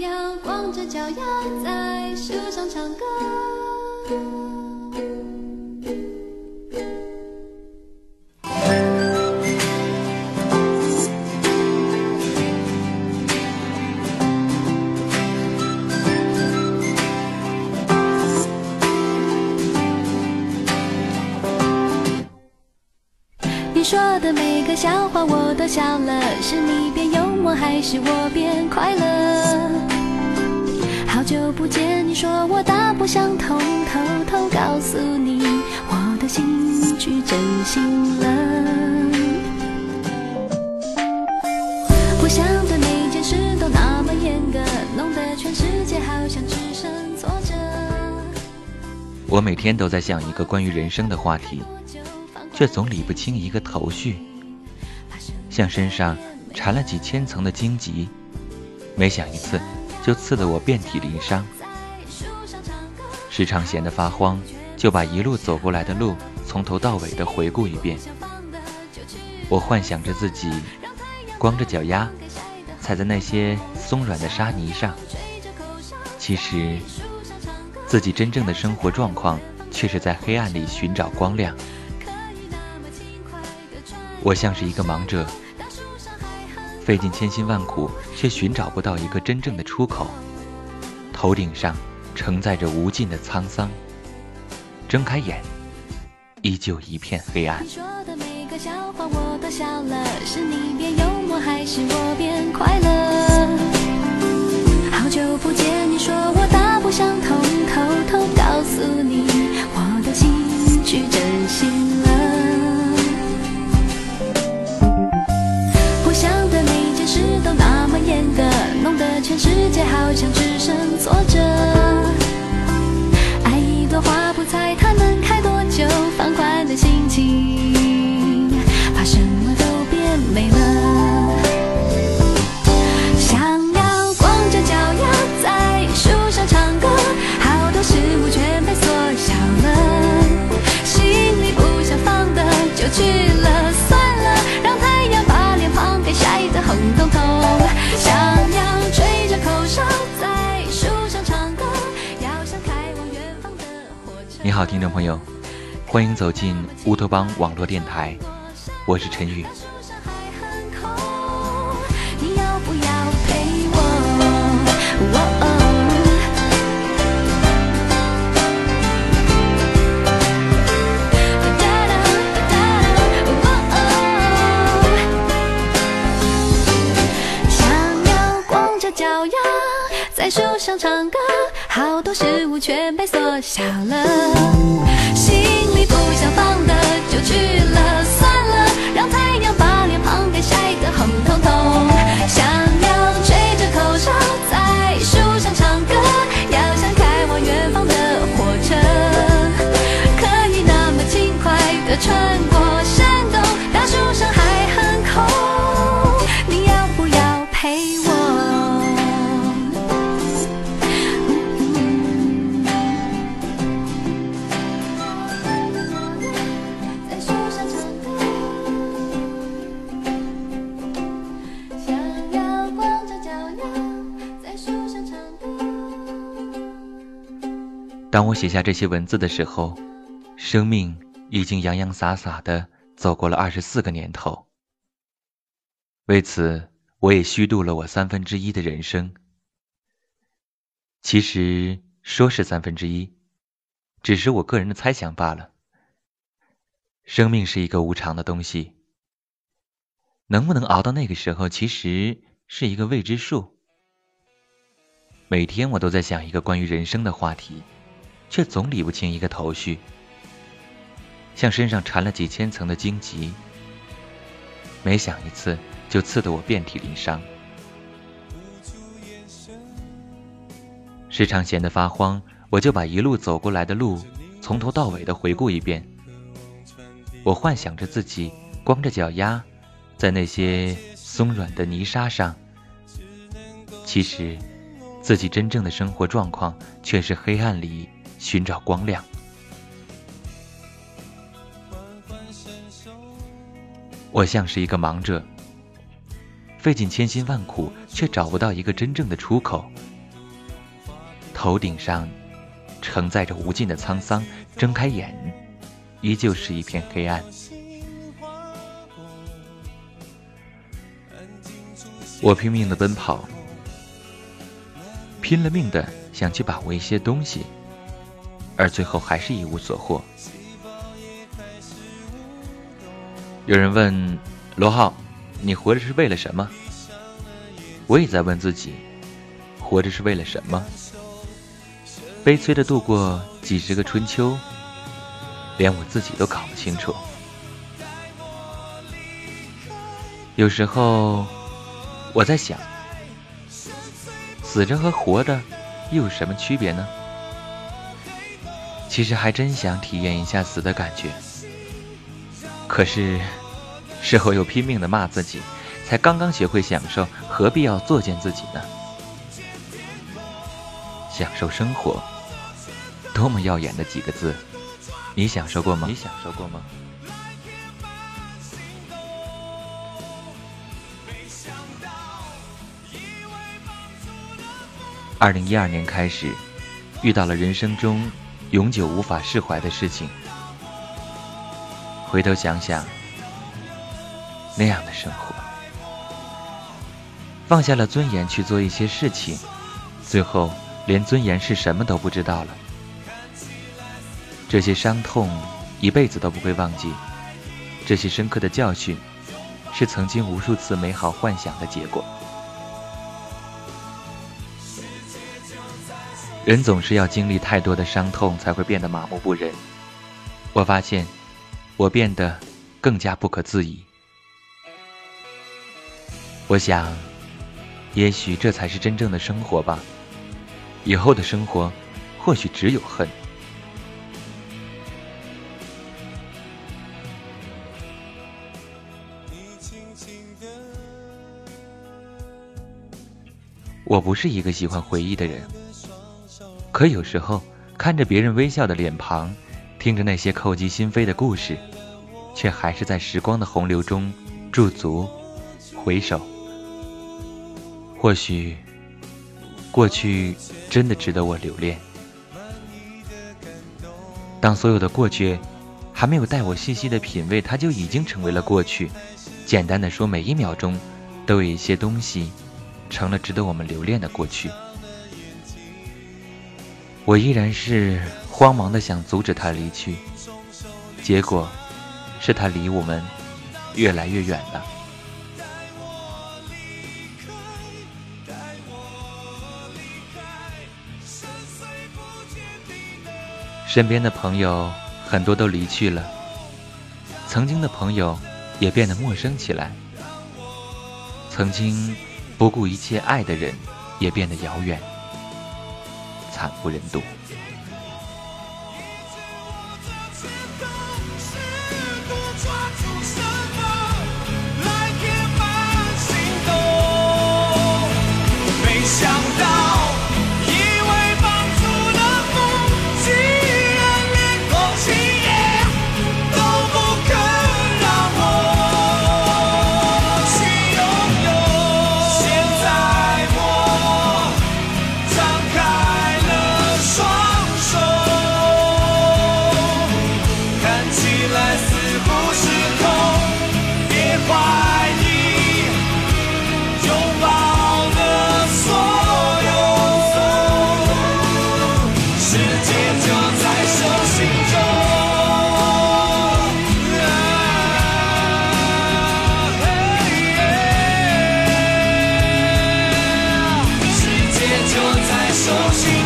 要光着脚丫在树上唱歌。每个笑话我都笑了，是你变幽默还是我变快乐？好久不见，你说我大不相同，偷偷告诉你，我的心去真心了。我想对每件事都那么严格，弄得全世界好像只剩挫折。我每天都在想一个关于人生的话题。却总理不清一个头绪，像身上缠了几千层的荆棘，每想一次，就刺得我遍体鳞伤。时常闲得发慌，就把一路走过来的路从头到尾的回顾一遍。我幻想着自己光着脚丫踩在那些松软的沙泥上，其实自己真正的生活状况却是在黑暗里寻找光亮。我像是一个盲者，费尽千辛万苦，却寻找不到一个真正的出口。头顶上承载着无尽的沧桑，睁开眼，依旧一片黑暗。你说的每个笑话我都笑了，是你变幽默还是我变快乐？像只剩挫折，听众朋友，欢迎走进乌托邦网络电台，我是陈宇。想要光着脚丫在树上唱歌。好多事物全被缩小了，当我写下这些文字的时候，生命已经洋洋洒洒的走过了二十四个年头。为此，我也虚度了我三分之一的人生。其实说是三分之一，只是我个人的猜想罢了。生命是一个无常的东西，能不能熬到那个时候，其实是一个未知数。每天我都在想一个关于人生的话题。却总理不清一个头绪，像身上缠了几千层的荆棘，每想一次就刺得我遍体鳞伤。时常闲得发慌，我就把一路走过来的路从头到尾的回顾一遍。我幻想着自己光着脚丫在那些松软的泥沙上，其实自己真正的生活状况却是黑暗里。寻找光亮。我像是一个盲者，费尽千辛万苦，却找不到一个真正的出口。头顶上承载着无尽的沧桑，睁开眼，依旧是一片黑暗。我拼命的奔跑，拼了命的想去把握一些东西，而最后还是一无所获。有人问罗浩：“你活着是为了什么？”我也在问自己：“活着是为了什么？”悲催的度过几十个春秋，连我自己都搞不清楚。有时候。我在想，死着和活着又有什么区别呢？其实还真想体验一下死的感觉，可是事后又拼命的骂自己，才刚刚学会享受，何必要作践自己呢？享受生活，多么耀眼的几个字，你享受过吗？你享受过吗？二零一二年开始，遇到了人生中永久无法释怀的事情。回头想想，那样的生活，放下了尊严去做一些事情，最后连尊严是什么都不知道了。这些伤痛一辈子都不会忘记，这些深刻的教训，是曾经无数次美好幻想的结果。人总是要经历太多的伤痛，才会变得麻木不仁。我发现，我变得更加不可自已。我想，也许这才是真正的生活吧。以后的生活，或许只有恨。我不是一个喜欢回忆的人。可有时候，看着别人微笑的脸庞，听着那些扣击心扉的故事，却还是在时光的洪流中驻足，回首。或许，过去真的值得我留恋。当所有的过去还没有带我细细的品味，它就已经成为了过去。简单的说，每一秒钟，都有一些东西，成了值得我们留恋的过去。我依然是慌忙的想阻止他离去，结果是他离我们越来越远了。身边的朋友很多都离去了，曾经的朋友也变得陌生起来，曾经不顾一切爱的人也变得遥远。惨不忍睹。流星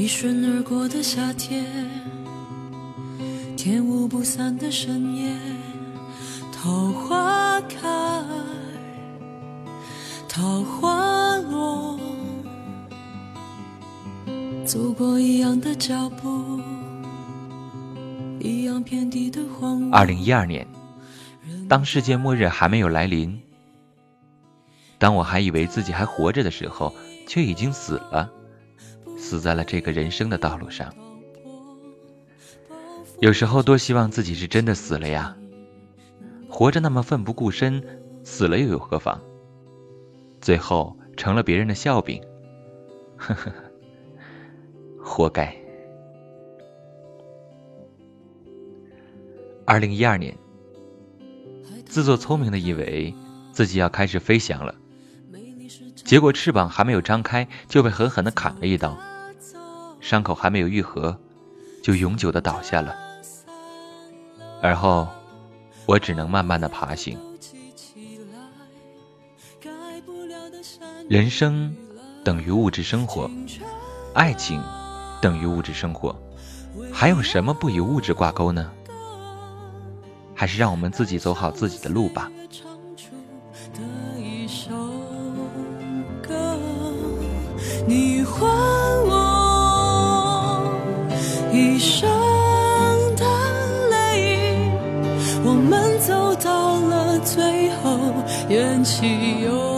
一瞬而过的夏天，天无不散的深夜，桃花开，桃花落，走过一样的脚步，一样遍地的荒芜。二零一二年，当世界末日还没有来临，当我还以为自己还活着的时候，却已经死了。死在了这个人生的道路上。有时候多希望自己是真的死了呀！活着那么奋不顾身，死了又有何妨？最后成了别人的笑柄，呵呵，活该。二零一二年，自作聪明的以为自己要开始飞翔了，结果翅膀还没有张开，就被狠狠的砍了一刀。伤口还没有愈合，就永久的倒下了。而后，我只能慢慢的爬行。人生等于物质生活，爱情等于物质生活，还有什么不与物质挂钩呢？还是让我们自己走好自己的路吧。你一生的泪，我们走到了最后，缘起又。